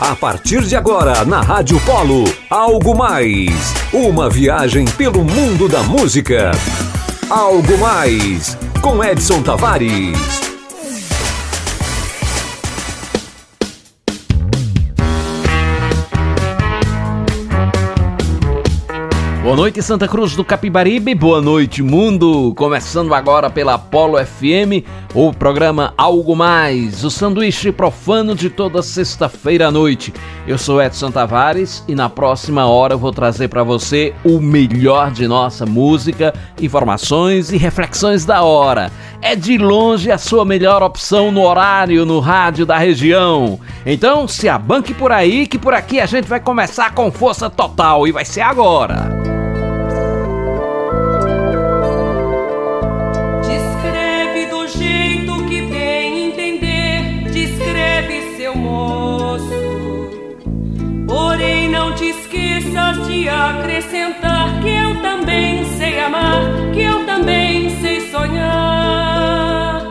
A partir de agora, na Rádio Polo, Algo Mais. Uma viagem pelo mundo da música. Algo Mais, com Edson Tavares. Boa noite, Santa Cruz do Capibaribe. Boa noite, mundo. Começando agora pela Apolo FM, o programa Algo Mais, o sanduíche profano de toda sexta-feira à noite. Eu sou Edson Tavares e na próxima hora vou trazer para você o melhor de nossa música, informações e reflexões da hora. É de longe a sua melhor opção no horário no rádio da região. Então, se abanque por aí que por aqui a gente vai começar com força total e vai ser agora. Acrescentar que eu também sei amar, que eu também sei sonhar,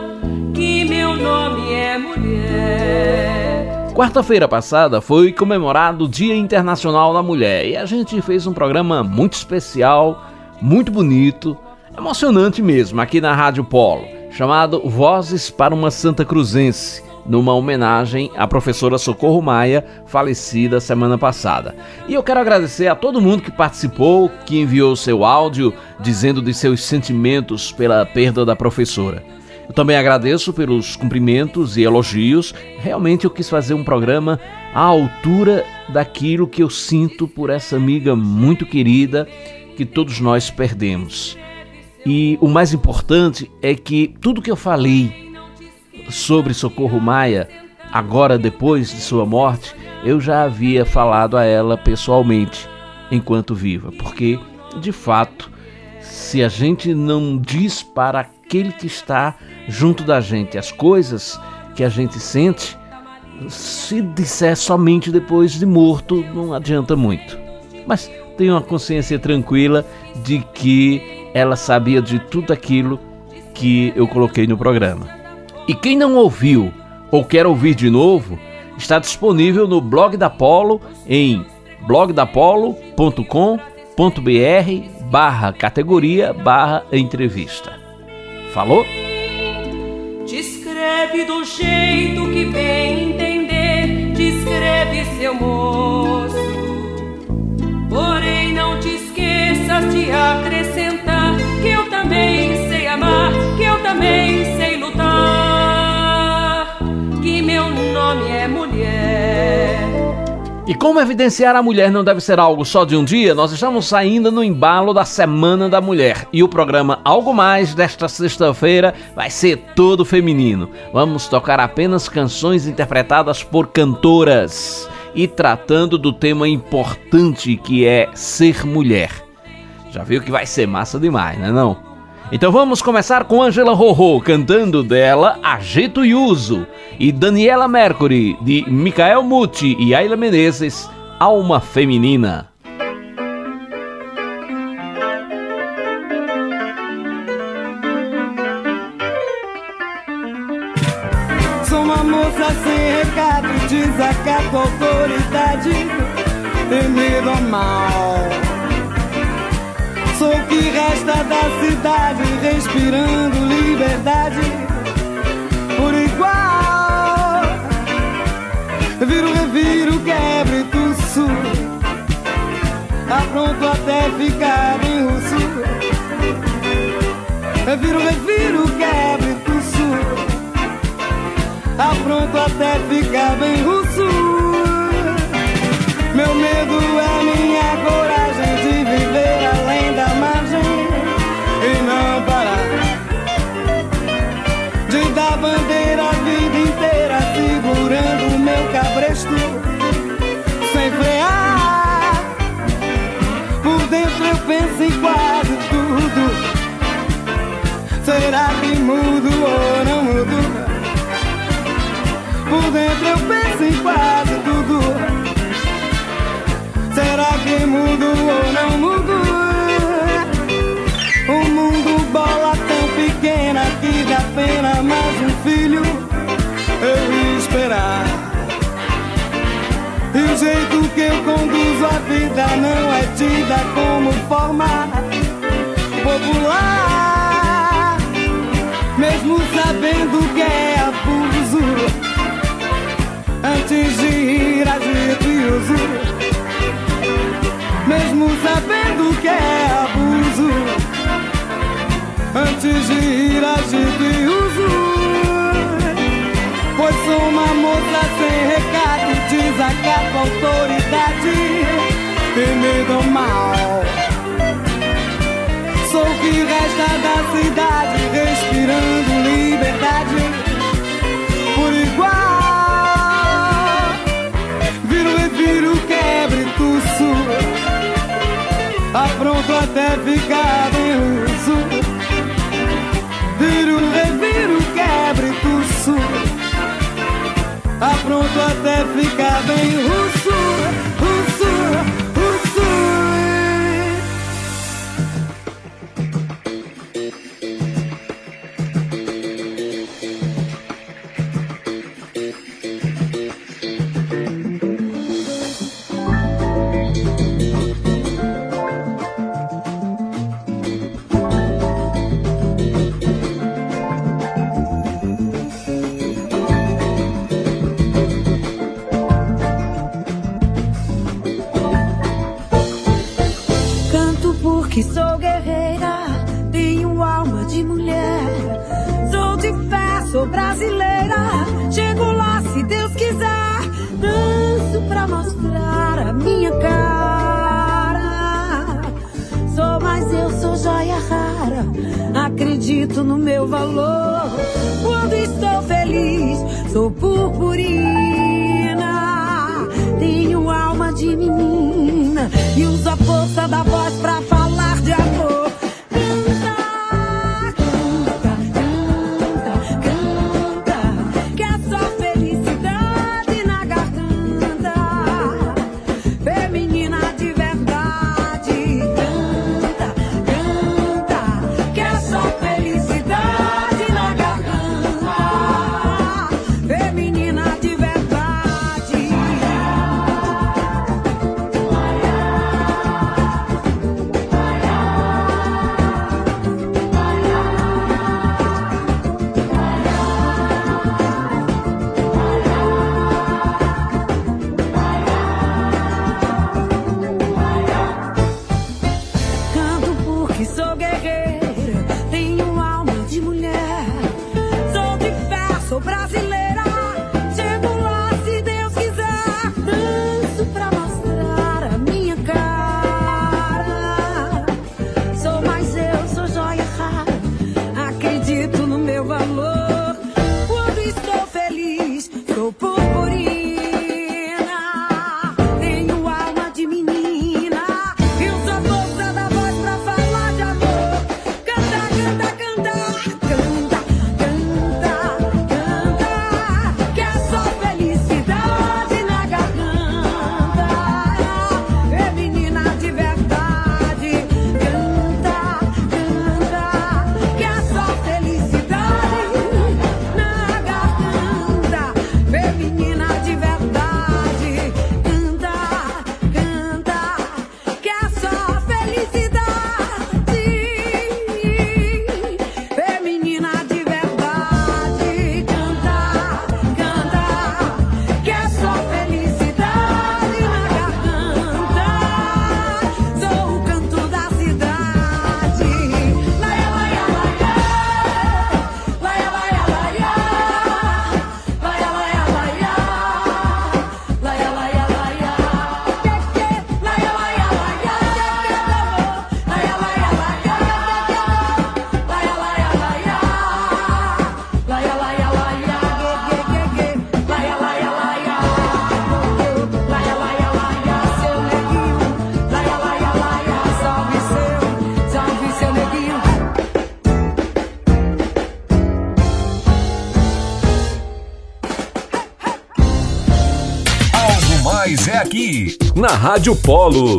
que meu nome é mulher. Quarta-feira passada foi comemorado o Dia Internacional da Mulher e a gente fez um programa muito especial, muito bonito, emocionante mesmo, aqui na Rádio Polo, chamado Vozes para uma Santa Cruzense numa homenagem à professora Socorro Maia, falecida semana passada. E eu quero agradecer a todo mundo que participou, que enviou seu áudio dizendo de seus sentimentos pela perda da professora. Eu também agradeço pelos cumprimentos e elogios. Realmente eu quis fazer um programa à altura daquilo que eu sinto por essa amiga muito querida que todos nós perdemos. E o mais importante é que tudo que eu falei sobre Socorro Maia, agora depois de sua morte, eu já havia falado a ela pessoalmente, enquanto viva, porque, de fato, se a gente não diz para aquele que está junto da gente as coisas que a gente sente, se disser somente depois de morto, não adianta muito. Mas tenho uma consciência tranquila de que ela sabia de tudo aquilo que eu coloquei no programa. E quem não ouviu ou quer ouvir de novo, está disponível no blog da Polo em blogdapolo.com.br barra categoria barra entrevista. Falou? Descreve do jeito que bem entender, descreve seu moço. Porém não te esqueças de acrescentar que eu também sei amar, que eu também sei lutar nome é mulher. E como evidenciar a mulher não deve ser algo só de um dia, nós estamos saindo no embalo da Semana da Mulher. E o programa Algo Mais desta sexta-feira vai ser todo feminino. Vamos tocar apenas canções interpretadas por cantoras e tratando do tema importante que é ser mulher. Já viu que vai ser massa demais, né não? Então vamos começar com Angela Rorô cantando dela Agito e Uso e Daniela Mercury de Michael Muti e Ayla Menezes Alma Feminina. Sou uma moça sem recado, desacato autoridade, tem medo ao mal. Sou o que resta da cidade, respirando liberdade por igual. Viro, reviro, quebra e tuço, apronto até ficar bem russo. Viro, reviro, quebra e tuço, apronto até ficar bem russo. bandeira a vida inteira segurando o meu cabresto sem frear. Por dentro eu penso em quase tudo. Será que mudo ou não mudo? Por dentro eu penso em quase tudo. Será que mudo ou não mudo? O mundo bola pena mais um filho eu esperar. E o jeito que eu conduzo a vida não é tida como forma popular. Mesmo sabendo que é abuso, antes de ir agir Mesmo sabendo que é abuso antes de ir agir de uso. Pois sou uma moça sem recado, desacato autoridade e me dou mal. Sou o que resta da cidade, respirando liberdade por igual. Viro, reviro, quebre, tuço, apronto até ficar bem russo. Viro, reviro, quebre, tuço, apronto até ficar bem russo, Porque sou guerreira, tenho alma de mulher. Sou de fé, sou brasileira. Chego lá se Deus quiser. Danço pra mostrar a minha cara. Sou, mas eu sou joia rara. Acredito no meu valor. Quando estou feliz, sou purpurina. Tenho alma de menina e uso a força da voz pra falar de na Rádio Polo.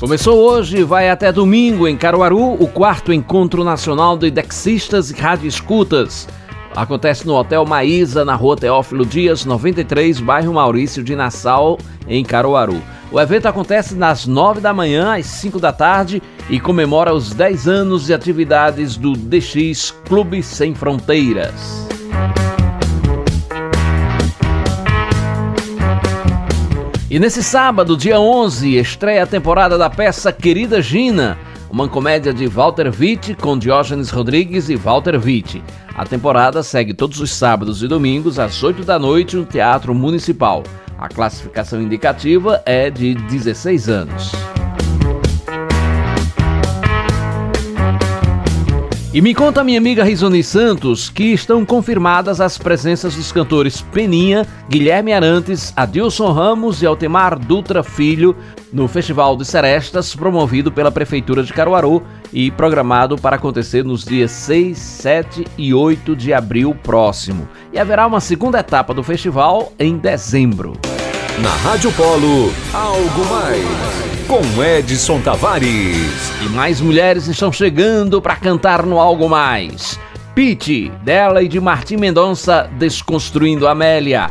Começou hoje e vai até domingo em Caruaru o quarto encontro nacional de dexistas e radioescutas. Acontece no Hotel Maísa, na rua Teófilo Dias, 93, bairro Maurício de Nassau, em Caruaru. O evento acontece nas 9 da manhã às 5 da tarde e comemora os 10 anos de atividades do DX Clube Sem Fronteiras. E nesse sábado, dia 11, estreia a temporada da peça Querida Gina, uma comédia de Walter Witt com Diógenes Rodrigues e Walter Witt. A temporada segue todos os sábados e domingos às 8 da noite no Teatro Municipal. A classificação indicativa é de 16 anos. E me conta minha amiga Rizoni Santos que estão confirmadas as presenças dos cantores Peninha, Guilherme Arantes, Adilson Ramos e Altemar Dutra Filho no Festival de Serestas, promovido pela Prefeitura de Caruaru e programado para acontecer nos dias 6, 7 e 8 de abril próximo. E haverá uma segunda etapa do festival em dezembro. Na Rádio Polo, algo mais com Edson Tavares. E mais mulheres estão chegando para cantar no Algo Mais. Pete, dela e de Martim Mendonça, Desconstruindo Amélia.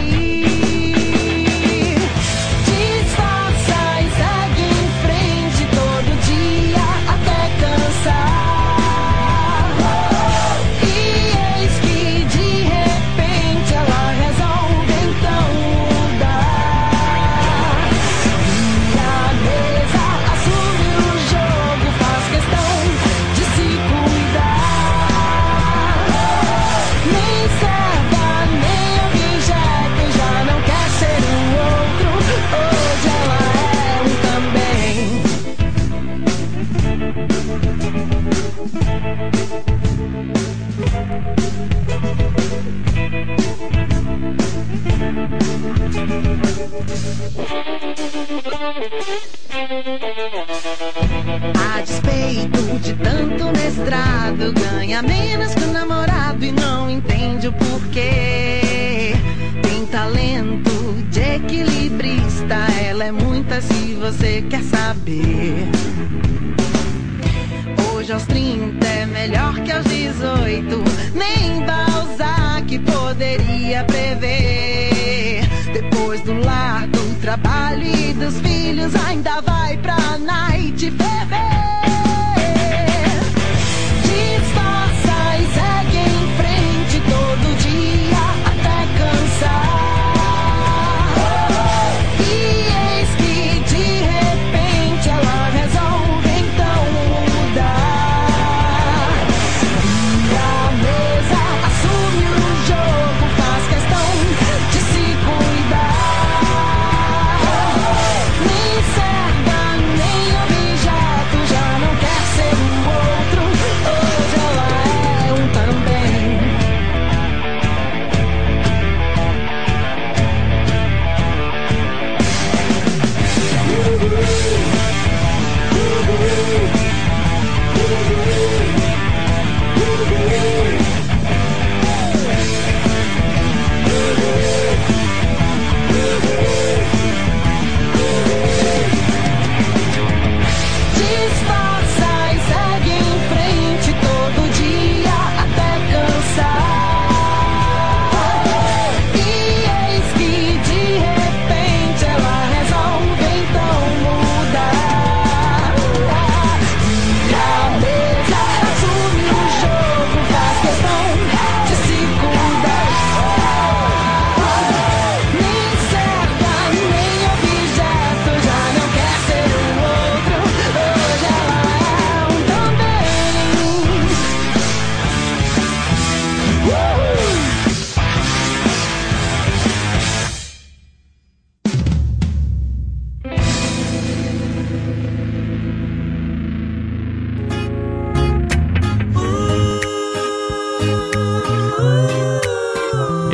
você quer saber. Hoje aos 30 é melhor que aos 18, nem Balzac poderia prever. Depois do lar, do trabalho e dos filhos, ainda vai pra night ferver.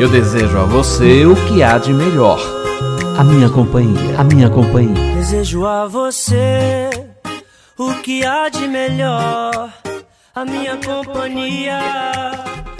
Eu desejo a você o que há de melhor. A minha companhia, a minha companhia. Desejo a você o que há de melhor. A minha companhia.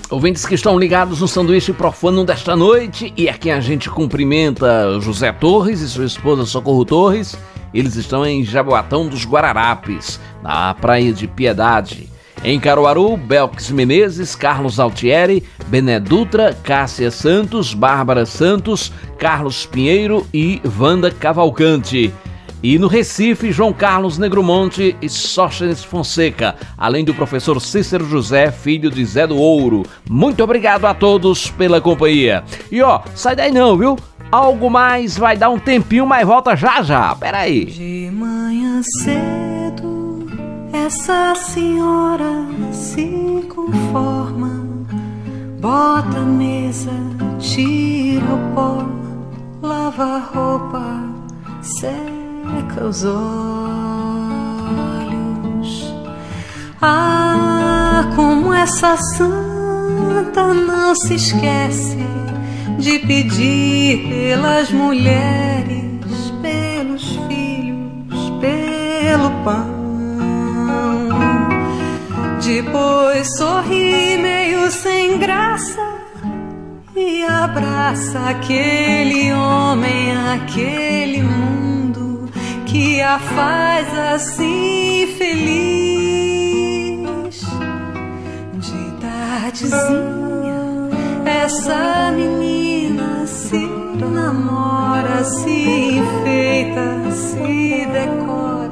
Ouvintes que estão ligados no sanduíche profano desta noite e aqui a gente cumprimenta José Torres e sua esposa Socorro Torres. Eles estão em Jaboatão dos Guararapes, na Praia de Piedade. Em Caruaru, Belks Menezes, Carlos Altieri, Bené Dutra, Cássia Santos, Bárbara Santos, Carlos Pinheiro e Wanda Cavalcante. E no Recife, João Carlos Negromonte e Sóstenes Fonseca, além do professor Cícero José, filho de Zé do Ouro. Muito obrigado a todos pela companhia. E ó, sai daí não, viu? Algo mais vai dar um tempinho, mas volta já já. Pera aí. De manhã cedo, essa senhora se conforma. Bota a mesa, tira o pó, lava a roupa, seca os olhos. Ah, como essa santa não se esquece de pedir pelas mulheres, pelos filhos, pelo pão. Depois sorri meio sem graça e abraça aquele homem, aquele mundo que a faz assim feliz. De tardezinha, essa menina se namora, se enfeita, se decora,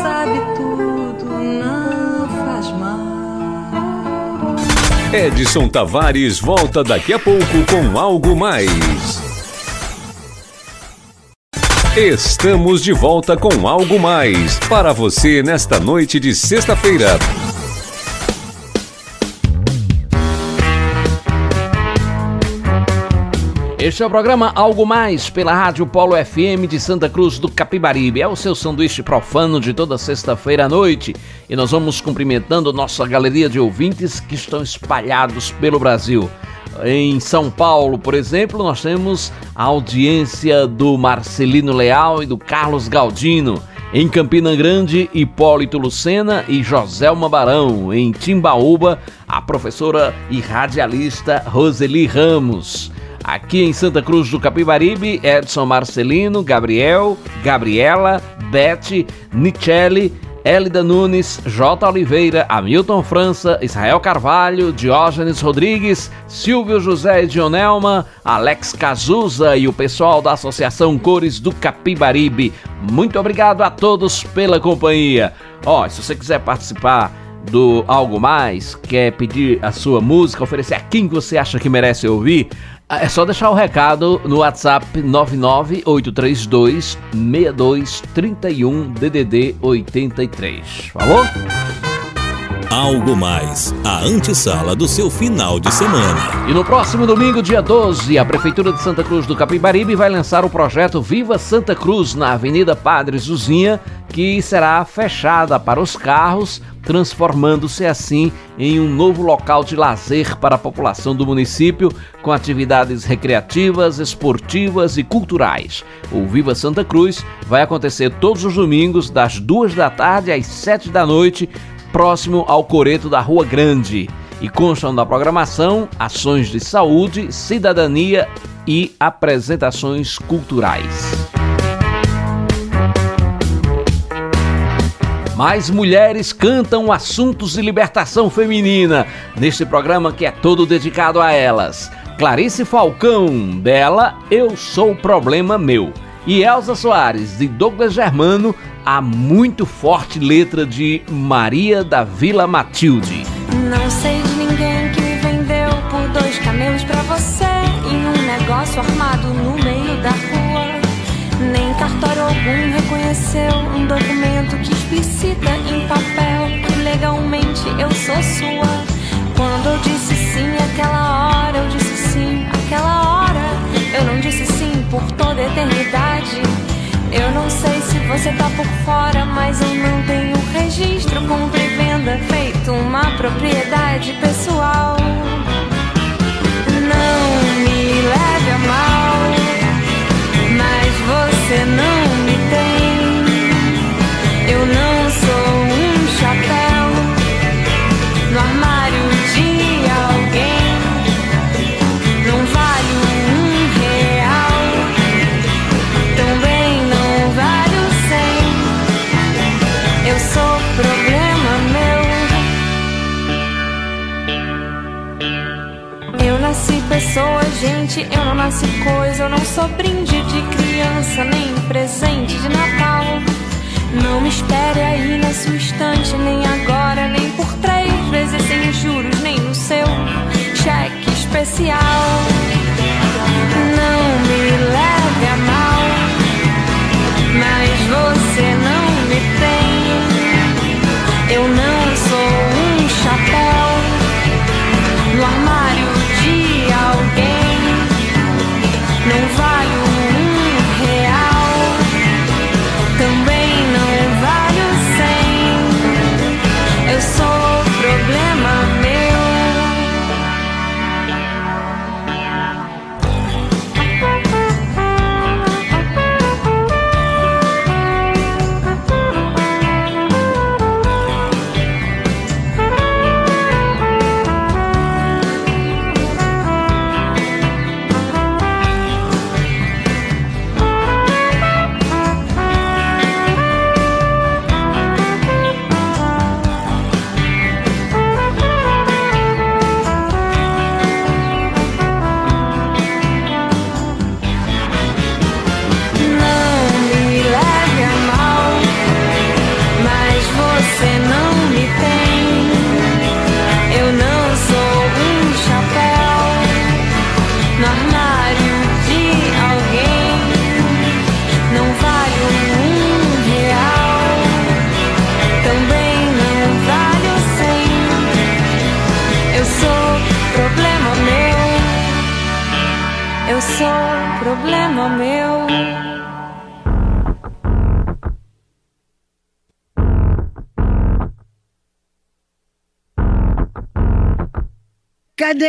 sabe tudo, não Edson Tavares volta daqui a pouco com algo mais. Estamos de volta com algo mais para você nesta noite de sexta-feira. Este é o programa Algo Mais pela Rádio Polo FM de Santa Cruz do Capibaribe. É o seu sanduíche profano de toda sexta-feira à noite. E nós vamos cumprimentando nossa galeria de ouvintes que estão espalhados pelo Brasil. Em São Paulo, por exemplo, nós temos a audiência do Marcelino Leal e do Carlos Galdino. Em Campina Grande, Hipólito Lucena e Joselma Barão. Em Timbaúba, a professora e radialista Roseli Ramos. Aqui em Santa Cruz do Capibaribe, Edson Marcelino, Gabriel, Gabriela, Beth, Nichelle, Elida Nunes, J. Oliveira, Hamilton França, Israel Carvalho, Diógenes Rodrigues, Silvio José Dionelma, Alex Cazuza e o pessoal da Associação Cores do Capibaribe. Muito obrigado a todos pela companhia. Ó, se você quiser participar do Algo Mais, quer pedir a sua música, oferecer a quem você acha que merece ouvir, é só deixar o recado no WhatsApp 99832 6231 DDD 83. Falou? Algo mais, a antessala do seu final de semana. E no próximo domingo, dia 12, a Prefeitura de Santa Cruz do Capibaribe vai lançar o projeto Viva Santa Cruz na Avenida Padre Zuzinha, que será fechada para os carros, transformando-se assim em um novo local de lazer para a população do município, com atividades recreativas, esportivas e culturais. O Viva Santa Cruz vai acontecer todos os domingos, das duas da tarde às sete da noite, próximo ao Coreto da Rua Grande. E constam da programação ações de saúde, cidadania e apresentações culturais. Mais mulheres cantam assuntos de libertação feminina neste programa que é todo dedicado a elas. Clarice Falcão, dela Eu Sou Problema Meu. E Elza Soares, de Douglas Germano, a muito forte letra de Maria da Vila Matilde. Não sei de ninguém que vendeu por dois camelos pra você em um negócio armado no meio da rua. Nem cartório algum reconheceu um documento que explicita em papel que legalmente eu sou sua. Quando eu disse sim aquela hora, eu disse sim aquela hora. Eu não disse sim por toda eternidade. Eu não sei se você tá por fora, mas eu não tenho registro, compra e venda feito uma propriedade pessoal. Não me leve a mal, mas você não nasci pessoa, gente, eu não nasci coisa. Eu não sou brinde de criança, nem presente de Natal. Não me espere aí na sua estante, nem agora, nem por três vezes sem juros, nem no seu cheque especial. Não me leve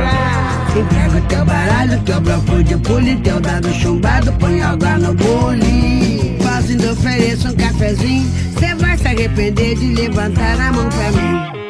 braço. Entrega teu baralho, teu bloco de pule, teu dado chumbado, põe água no bule. Faço ainda ofereço um cafezinho, cê vai se arrepender de levantar a mão pra mim.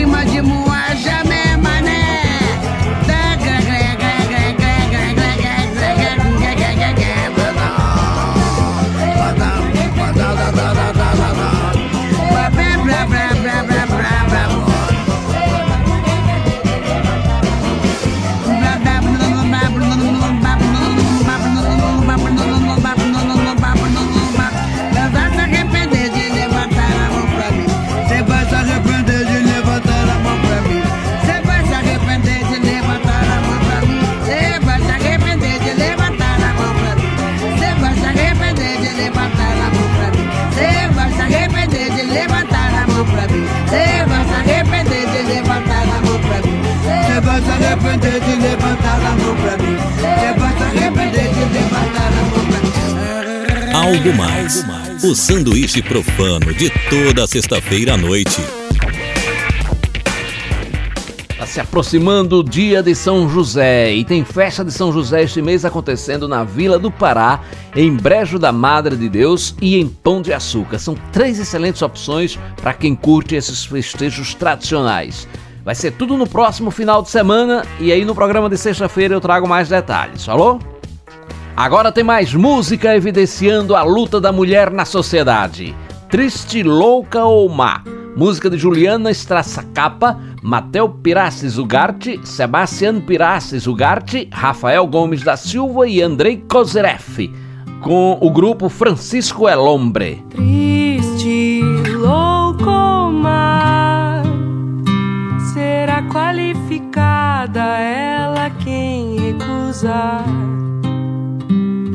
cima de muro. Arrepender de levantar a mão pra mim. Arrepender de levantar a mão pra mim. Algo mais. O sanduíche profano de toda sexta-feira à noite. Está se aproximando o dia de São José e tem festa de São José este mês acontecendo na Vila do Pará, em Brejo da Madre de Deus e em Pão de Açúcar. São três excelentes opções para quem curte esses festejos tradicionais. Vai ser tudo no próximo final de semana e aí no programa de sexta-feira eu trago mais detalhes, falou? Agora tem mais música evidenciando a luta da mulher na sociedade. Triste, louca ou má? Música de Juliana Strassacapa, Matel Pirassis Ugarte, Sebastian Pirassis Ugarte, Rafael Gomes da Silva e Andrei Kozereff, com o grupo Francisco El Hombre. Triste, recusar.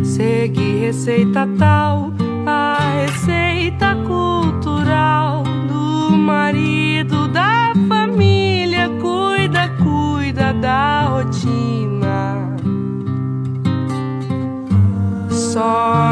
Segue receita tal, a receita cultural do marido da família. Cuida, cuida da rotina. Só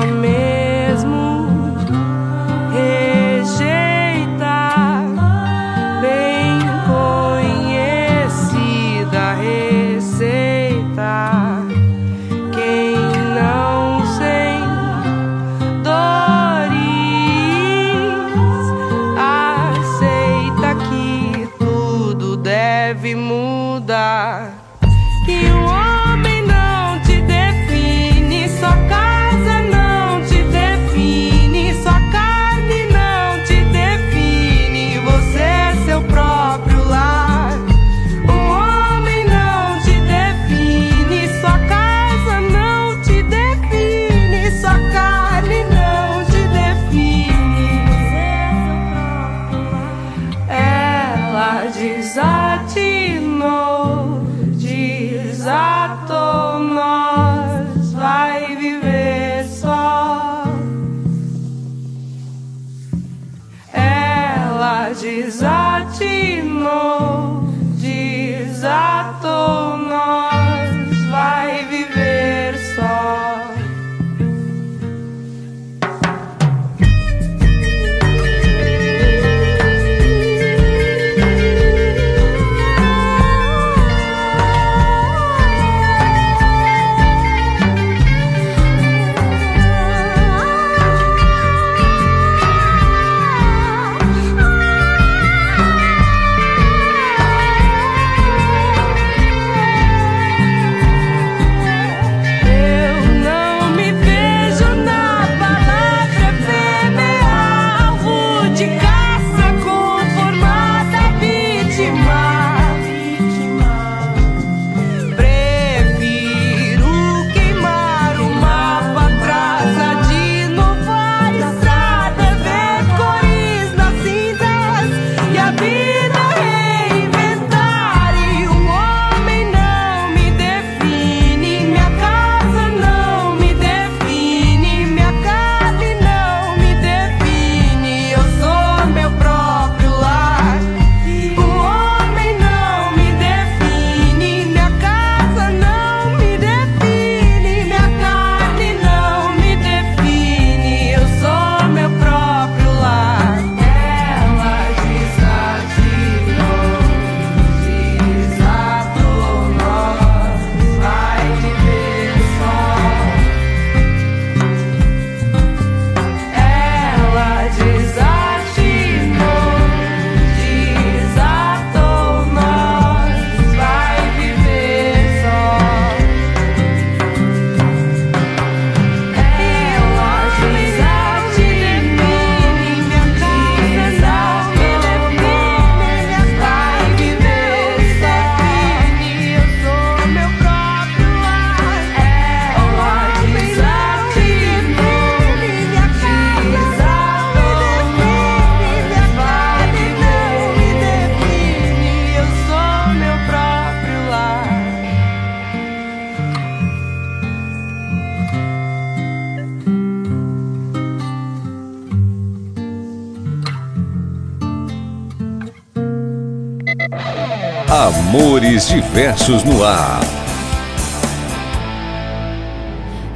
Amores diversos no ar.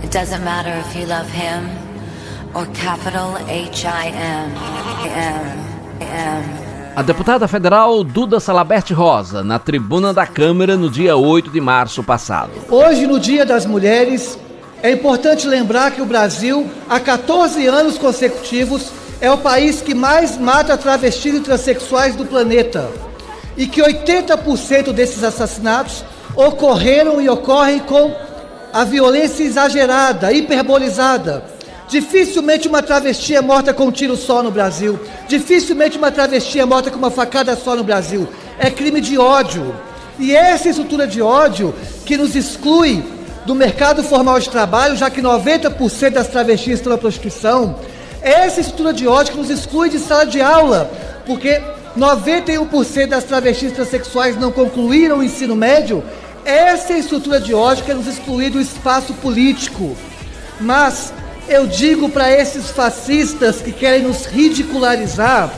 It doesn't matter if you love him or capital H-I-M. M. M. A deputada federal Duda Salabert Rosa, na tribuna da Câmara no dia 8 de março passado. Hoje, no Dia das Mulheres, é importante lembrar que o Brasil, há 14 anos consecutivos, é o país que mais mata travestis e transexuais do planeta. E que 80% desses assassinatos ocorreram e ocorrem com a violência exagerada, hiperbolizada Dificilmente uma travesti é morta com um tiro só no Brasil. Dificilmente uma travesti é morta com uma facada só no Brasil. É crime de ódio. E essa estrutura de ódio que nos exclui do mercado formal de trabalho, já que 90% das travestis estão na prostituição, essa estrutura de ódio que nos exclui de sala de aula, porque 91% das travestis transexuais não concluíram o ensino médio, essa é estrutura de ódio que nos exclui do espaço político. Mas eu digo para esses fascistas que querem nos ridicularizar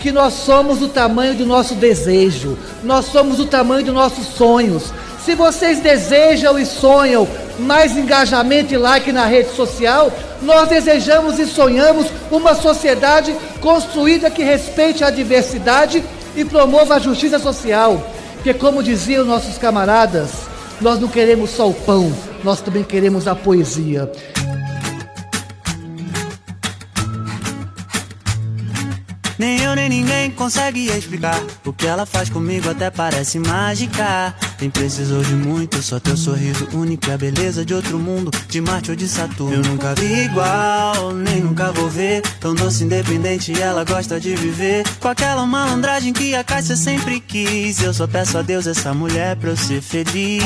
que nós somos o tamanho do nosso desejo, nós somos o tamanho dos nossos sonhos. Se vocês desejam e sonham mais engajamento e like na rede social, nós desejamos e sonhamos uma sociedade construída que respeite a diversidade e promova a justiça social. Porque, como diziam nossos camaradas, nós não queremos só o pão, nós também queremos a poesia. Nem eu nem ninguém consegue explicar. O que ela faz comigo até parece mágica. Nem precisou de muito, só teu sorriso único e a beleza de outro mundo, de Marte ou de Saturno. Eu nunca vi igual, nem nunca vou ver. Tão doce, independente, ela gosta de viver. Com aquela malandragem que a Cássia sempre quis. Eu só peço a Deus essa mulher pra eu ser feliz.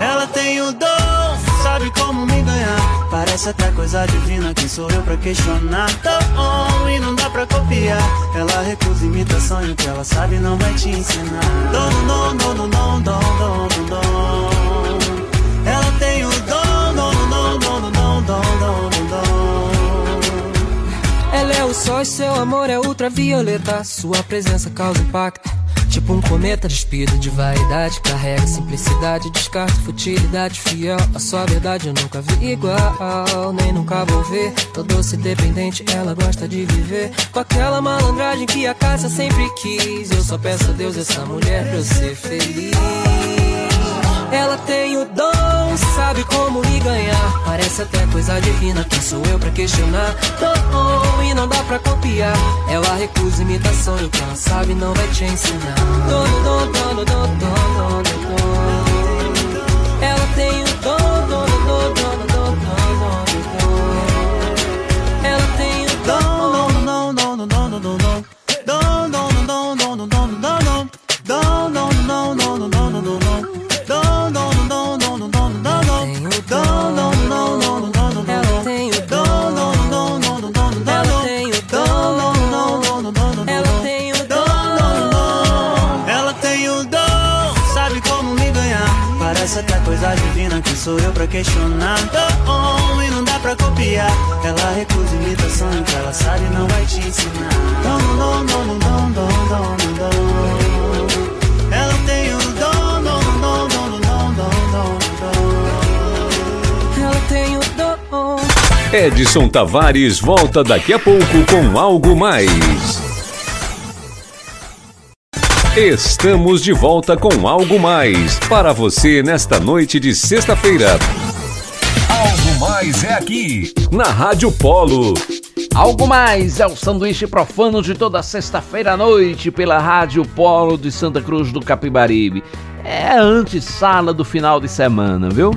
Ela tem o dom, Parece até coisa divina, quem sou eu pra questionar? Tão e não dá pra copiar. Ela recusa imitação e o que ela sabe não vai te ensinar. Dom, dom, dom, dom, dom, dom, dom, dom. Ela tem o dom, dom, dom, dom, dom, dom, dom, dom, dom. Ela é o sol e seu amor é ultravioleta. Sua presença causa impacto. Tipo um cometa despido de vaidade. Carrega simplicidade, descarta futilidade. Fiel à sua verdade eu nunca vi igual Nem nunca vou ver. Tô doce dependente, ela gosta de viver. Com aquela malandragem que a casa sempre quis. Eu só peço a Deus essa mulher pra eu ser feliz. Ela tem o dom, sabe como me ganhar. Parece até coisa divina, quem sou eu pra questionar? Dom, e não dá pra copiar. Ela recusa imitação e o que ela sabe não vai te ensinar. Dom, dom, dom, dom, dom, dom. Ela tem o dom, sou eu pra questionar? Dom, e não dá pra copiar. Ela recusa imitação, e ela sabe não vai te ensinar. Dom, dom, dom, dom, dom, dom, dom, dom. Ela tem o dom, dom, dom, dom, dom, dom, dom, Ela tem o dom. Edson Tavares volta daqui a pouco com algo mais. Estamos de volta com algo mais para você nesta noite de sexta-feira. Algo mais é aqui na Rádio Polo. Algo mais é o sanduíche profano de toda sexta-feira à noite pela Rádio Polo de Santa Cruz do Capibaribe. É a antessala do final de semana, viu?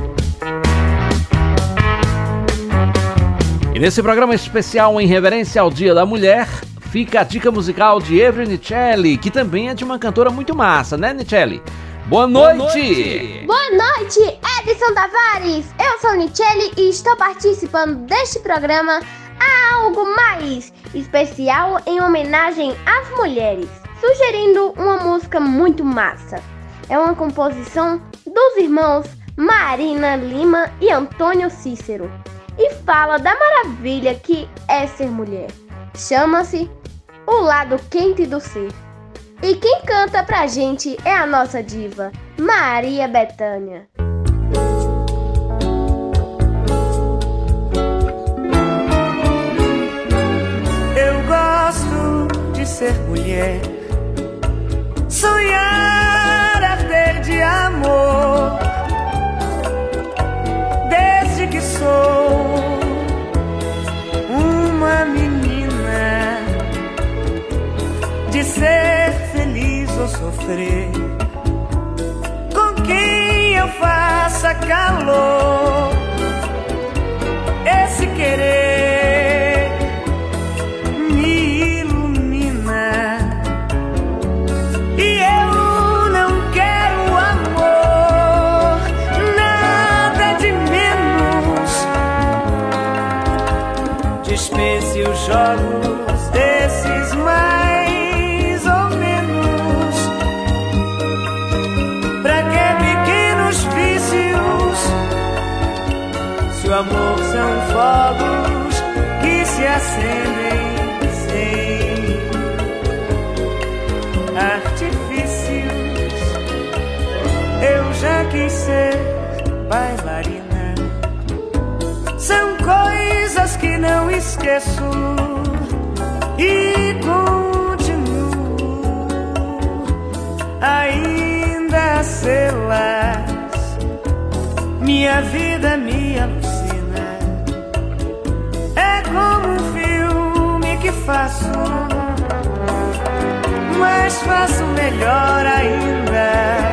E nesse programa especial em reverência ao Dia da Mulher, fica a dica musical de Evry Nicelli, que também é de uma cantora muito massa, né, Nicelli? Boa noite! Boa noite, Edson Tavares! Eu sou Nicelli e estou participando deste programa a Algo Mais, especial em homenagem às mulheres, sugerindo uma música muito massa. É uma composição dos irmãos Marina Lima e Antônio Cícero e fala da maravilha que é ser mulher. Chama-se O Lado Quente do Ser. E quem canta pra gente é a nossa diva, Maria Bethânia. Eu gosto de ser mulher, sonhar sofrer, com quem eu faça calor, Minha vida me alucina. É como um filme que faço mas faço melhor ainda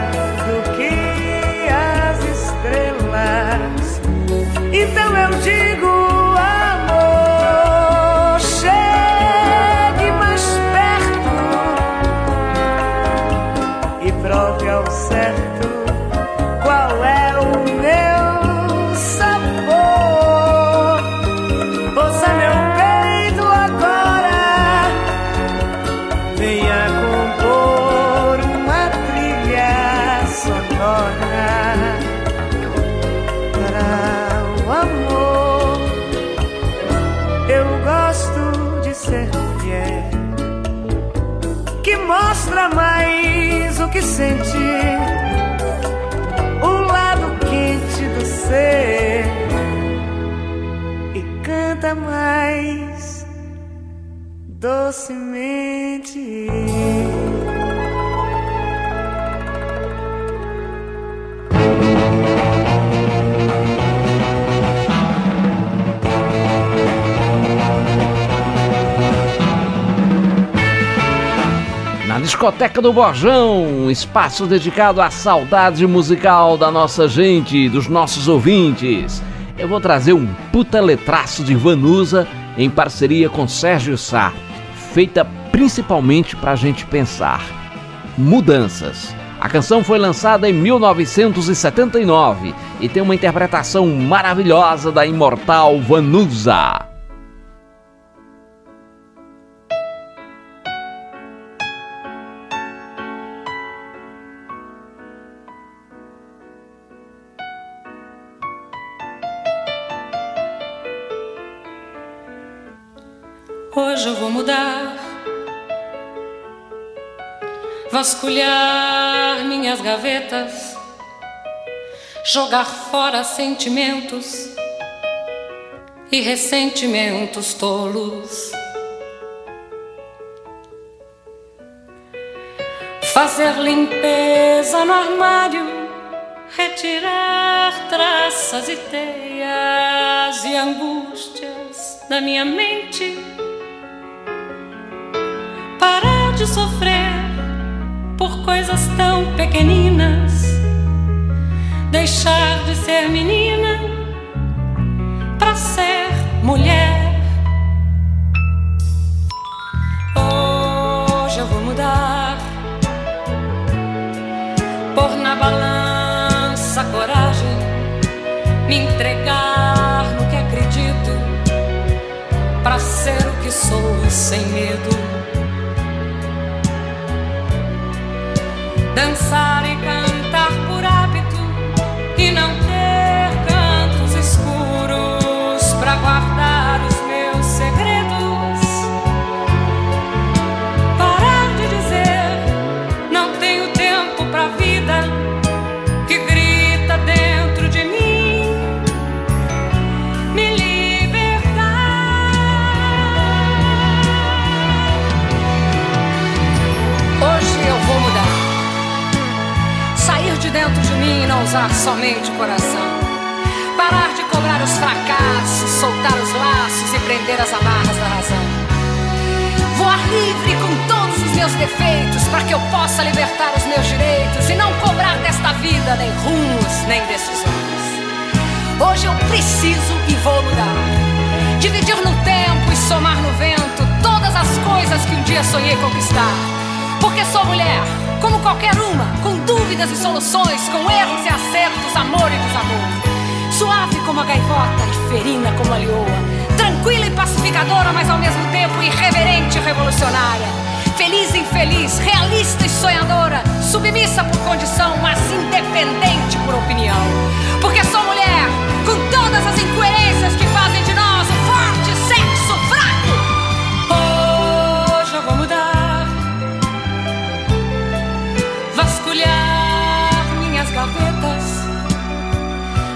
discoteca do Borjão, espaço dedicado à saudade musical da nossa gente, dos nossos ouvintes. Eu vou trazer um puta letraço de Vanusa em parceria com Sérgio Sá, feita principalmente pra gente pensar. Mudanças. A canção foi lançada em 1979 e tem uma interpretação maravilhosa da imortal Vanusa. Hoje eu vou mudar, vasculhar minhas gavetas, jogar fora sentimentos e ressentimentos tolos. Fazer limpeza no armário, retirar traças e teias e angústias da minha mente de sofrer por coisas tão pequeninas, deixar de ser menina para ser mulher. Hoje eu vou mudar, pôr na balança a coragem, me entregar no que acredito, para ser o que sou sem medo. Dançar e cantar por hábito e não usar somente o coração. Parar de cobrar os fracassos, soltar os laços e prender as amarras da razão. Voar livre com todos os meus defeitos para que eu possa libertar os meus direitos e não cobrar desta vida nem rumos nem decisões. Hoje eu preciso e vou mudar. Dividir no tempo e somar no vento todas as coisas que um dia sonhei conquistar. Porque sou mulher, como qualquer uma, com dúvidas e soluções, com erros e acertos, amor e desamor. Suave como a gaivota e ferina como a leoa. Tranquila e pacificadora, mas ao mesmo tempo irreverente e revolucionária. Feliz e infeliz, realista e sonhadora, submissa por condição, mas independente por opinião. Porque sou mulher, com todas as incoerências que fazem de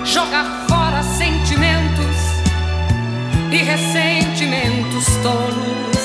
jogar fora sentimentos e ressentimentos tolos.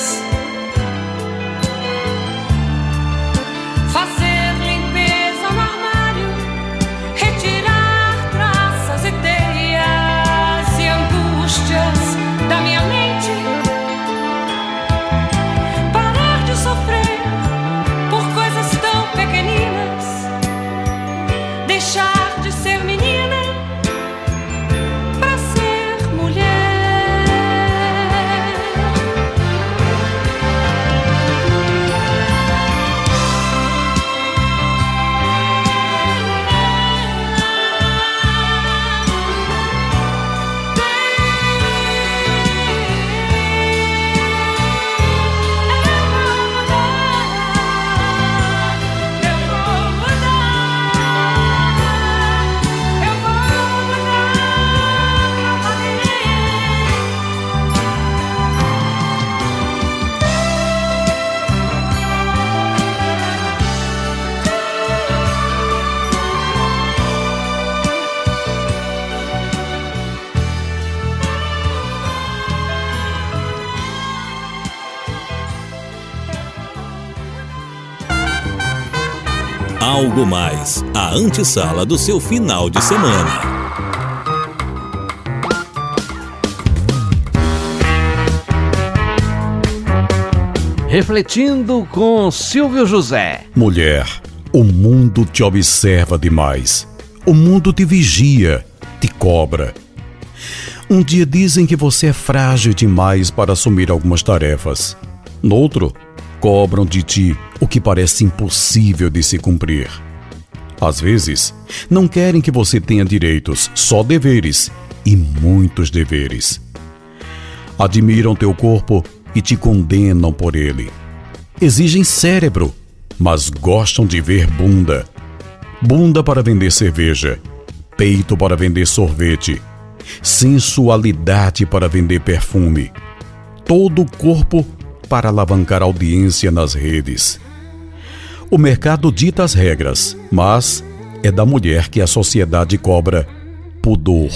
Algo Mais, a antessala do seu final de semana. Refletindo com Silvio José. Mulher, o mundo te observa demais. O mundo te vigia, te cobra. Um dia dizem que você é frágil demais para assumir algumas tarefas. No outro, cobram de ti o que parece impossível de se cumprir. Às vezes, não querem que você tenha direitos, só deveres e muitos deveres. Admiram teu corpo e te condenam por ele. Exigem cérebro, mas gostam de ver bunda. Bunda para vender cerveja, peito para vender sorvete, sensualidade para vender perfume, todo o corpo para alavancar audiência nas redes. O mercado dita as regras, mas é da mulher que a sociedade cobra pudor.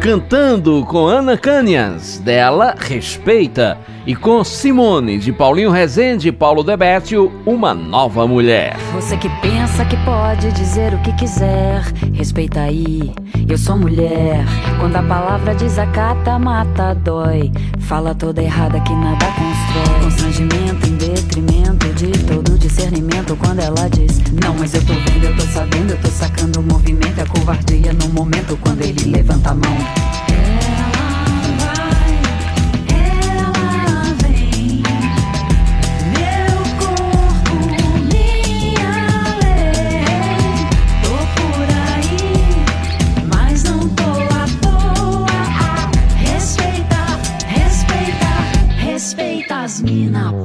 Cantando com Ana Canias, dela Respeita, e com Simone, de Paulinho Rezende e Paulo Debétio, Uma Nova Mulher. Você que pensa que pode dizer o que quiser, respeita aí, eu sou mulher. Quando a palavra desacata, mata, dói. Fala toda errada que nada constrói. Constrangimento em detrimento de todo discernimento. Quando ela diz, não, mas eu tô vendo, eu tô sabendo, eu tô sacando o movimento. É covardia no momento quando ele levanta a mão.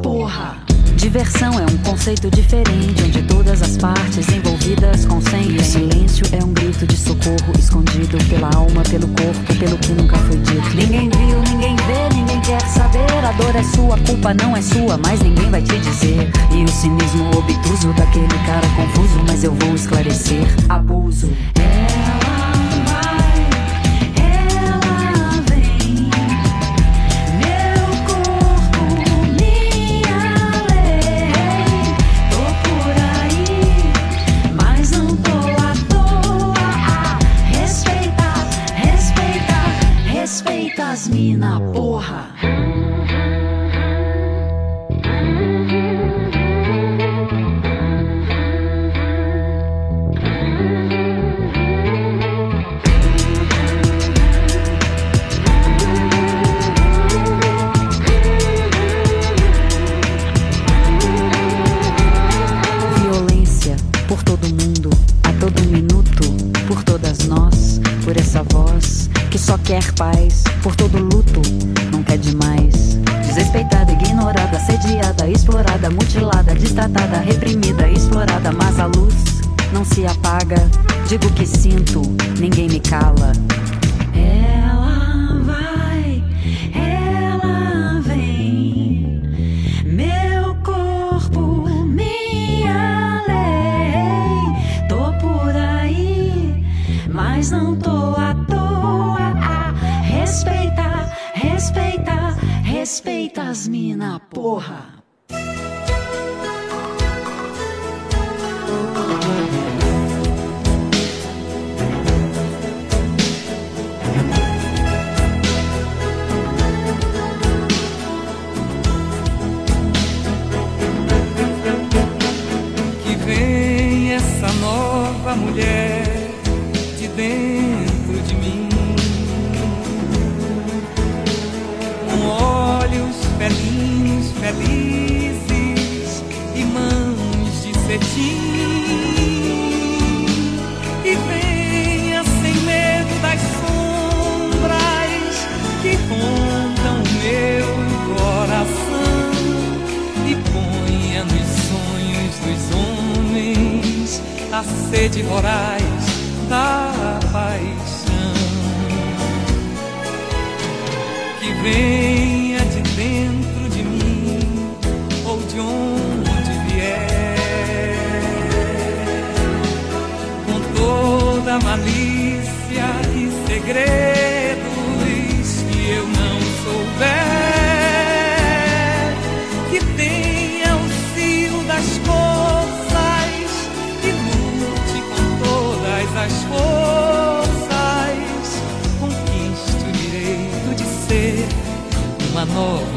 Porra. Diversão é um conceito diferente, onde todas as partes envolvidas consentem. O silêncio é um grito de socorro escondido pela alma, pelo corpo, pelo que nunca foi dito. Ninguém viu, ninguém vê, ninguém quer saber. A dor é sua, a culpa não é sua, mas ninguém vai te dizer. E o cinismo obtuso daquele cara confuso, mas eu vou esclarecer. Abuso. nova mulher de dentro de mim. Com olhos felinos, felizes e mãos de cetim. a sede voraz da paixão. Que venha de dentro de mim ou de onde vier, com toda malícia e segredo. 서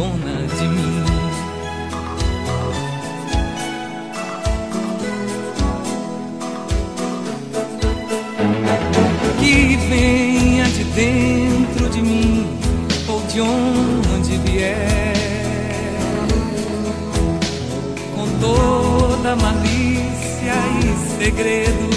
dona de mim. Que venha de dentro de mim ou de onde vier, com toda malícia e segredo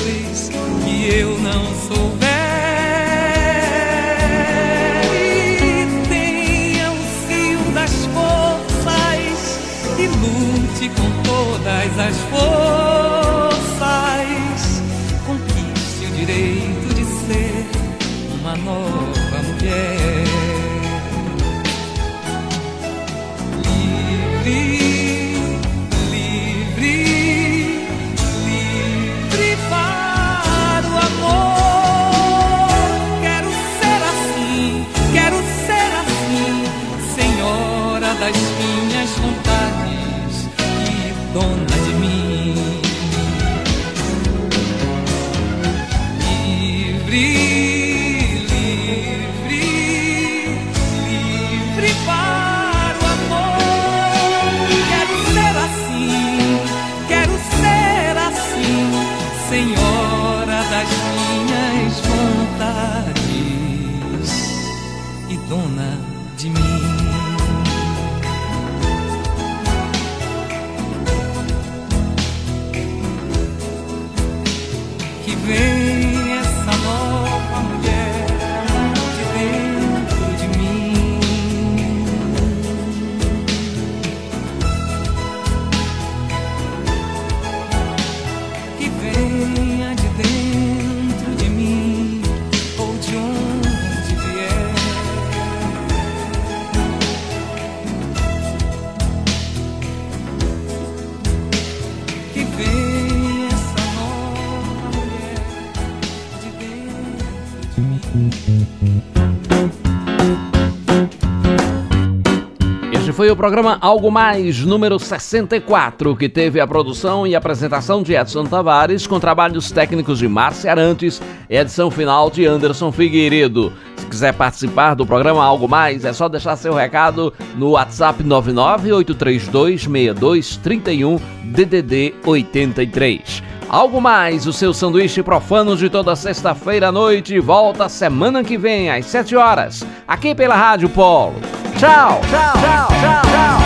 for foi o programa Algo Mais, número 64, que teve a produção e apresentação de Edson Tavares, com trabalhos técnicos de Márcia Arantes e edição final de Anderson Figueiredo. Se quiser participar do programa Algo Mais, é só deixar seu recado no WhatsApp 998326231 DDD 83. Algo mais, o seu sanduíche profano de toda sexta-feira à noite volta semana que vem às 7 horas, aqui pela Rádio Polo. Tchau, tchau, tchau, tchau, tchau.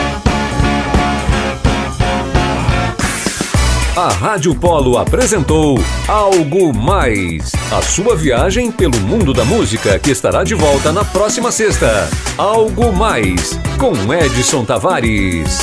A Rádio Polo apresentou Algo Mais, a sua viagem pelo mundo da música que estará de volta na próxima sexta. Algo Mais, com Edson Tavares.